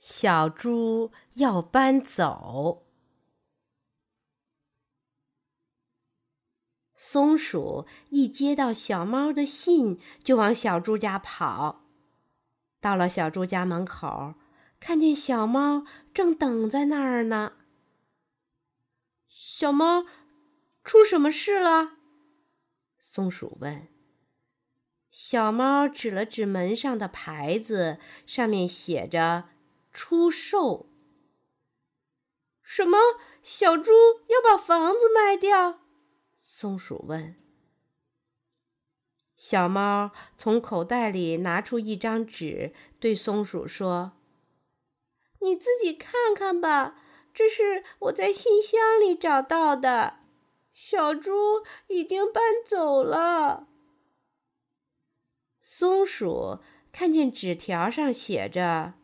小猪要搬走。松鼠一接到小猫的信，就往小猪家跑。到了小猪家门口，看见小猫正等在那儿呢。小猫，出什么事了？松鼠问。小猫指了指门上的牌子，上面写着“出售”。什么？小猪要把房子卖掉？松鼠问：“小猫从口袋里拿出一张纸，对松鼠说：‘你自己看看吧，这是我在信箱里找到的。小猪已经搬走了。’松鼠看见纸条上写着：‘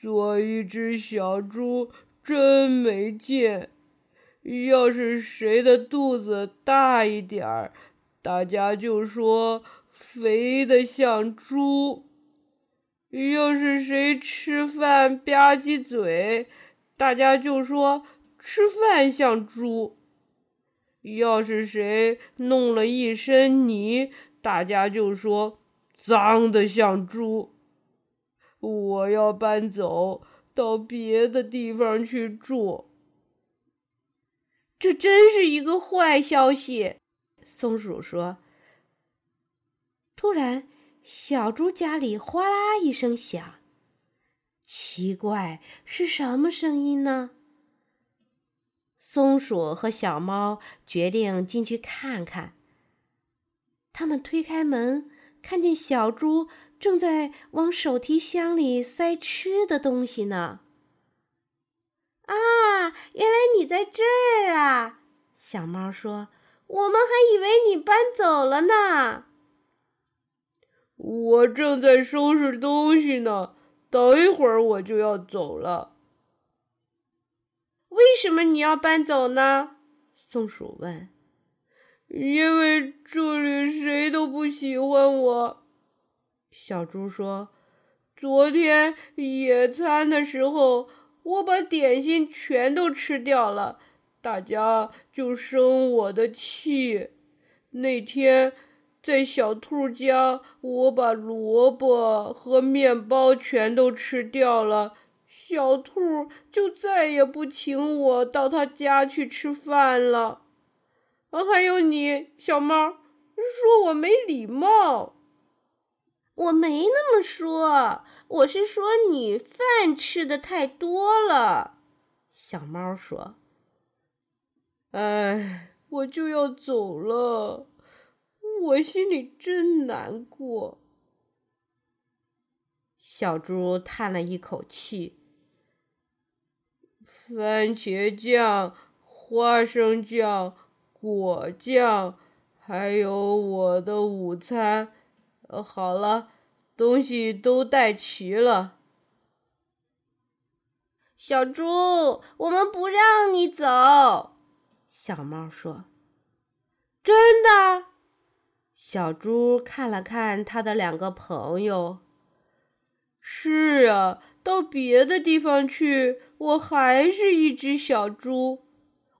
做一只小猪真没劲。’”要是谁的肚子大一点儿，大家就说肥的像猪；要是谁吃饭吧唧嘴，大家就说吃饭像猪；要是谁弄了一身泥，大家就说脏的像猪。我要搬走到别的地方去住。这真是一个坏消息，松鼠说。突然，小猪家里哗啦一声响，奇怪，是什么声音呢？松鼠和小猫决定进去看看。他们推开门，看见小猪正在往手提箱里塞吃的东西呢。啊，原来你在这儿啊！小猫说：“我们还以为你搬走了呢。”我正在收拾东西呢，等一会儿我就要走了。为什么你要搬走呢？松鼠问。“因为这里谁都不喜欢我。”小猪说。“昨天野餐的时候。”我把点心全都吃掉了，大家就生我的气。那天在小兔家，我把萝卜和面包全都吃掉了，小兔就再也不请我到他家去吃饭了。啊，还有你，小猫，说我没礼貌。我没那么说，我是说你饭吃的太多了。小猫说：“哎，我就要走了，我心里真难过。”小猪叹了一口气：“番茄酱、花生酱、果酱，还有我的午餐。”呃，好了，东西都带齐了。小猪，我们不让你走。小猫说：“真的？”小猪看了看他的两个朋友。是啊，到别的地方去，我还是一只小猪。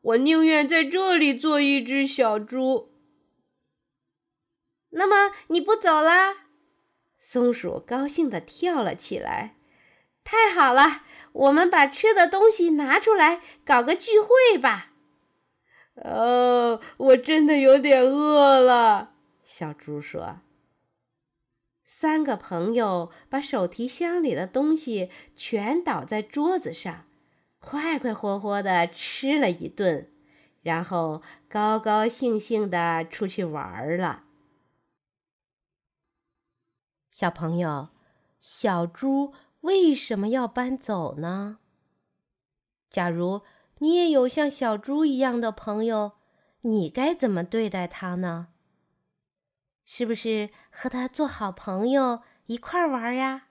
我宁愿在这里做一只小猪。那么你不走啦？松鼠高兴地跳了起来。太好了，我们把吃的东西拿出来，搞个聚会吧。哦，我真的有点饿了。小猪说。三个朋友把手提箱里的东西全倒在桌子上，快快活活地吃了一顿，然后高高兴兴地出去玩了。小朋友，小猪为什么要搬走呢？假如你也有像小猪一样的朋友，你该怎么对待他呢？是不是和他做好朋友，一块玩呀？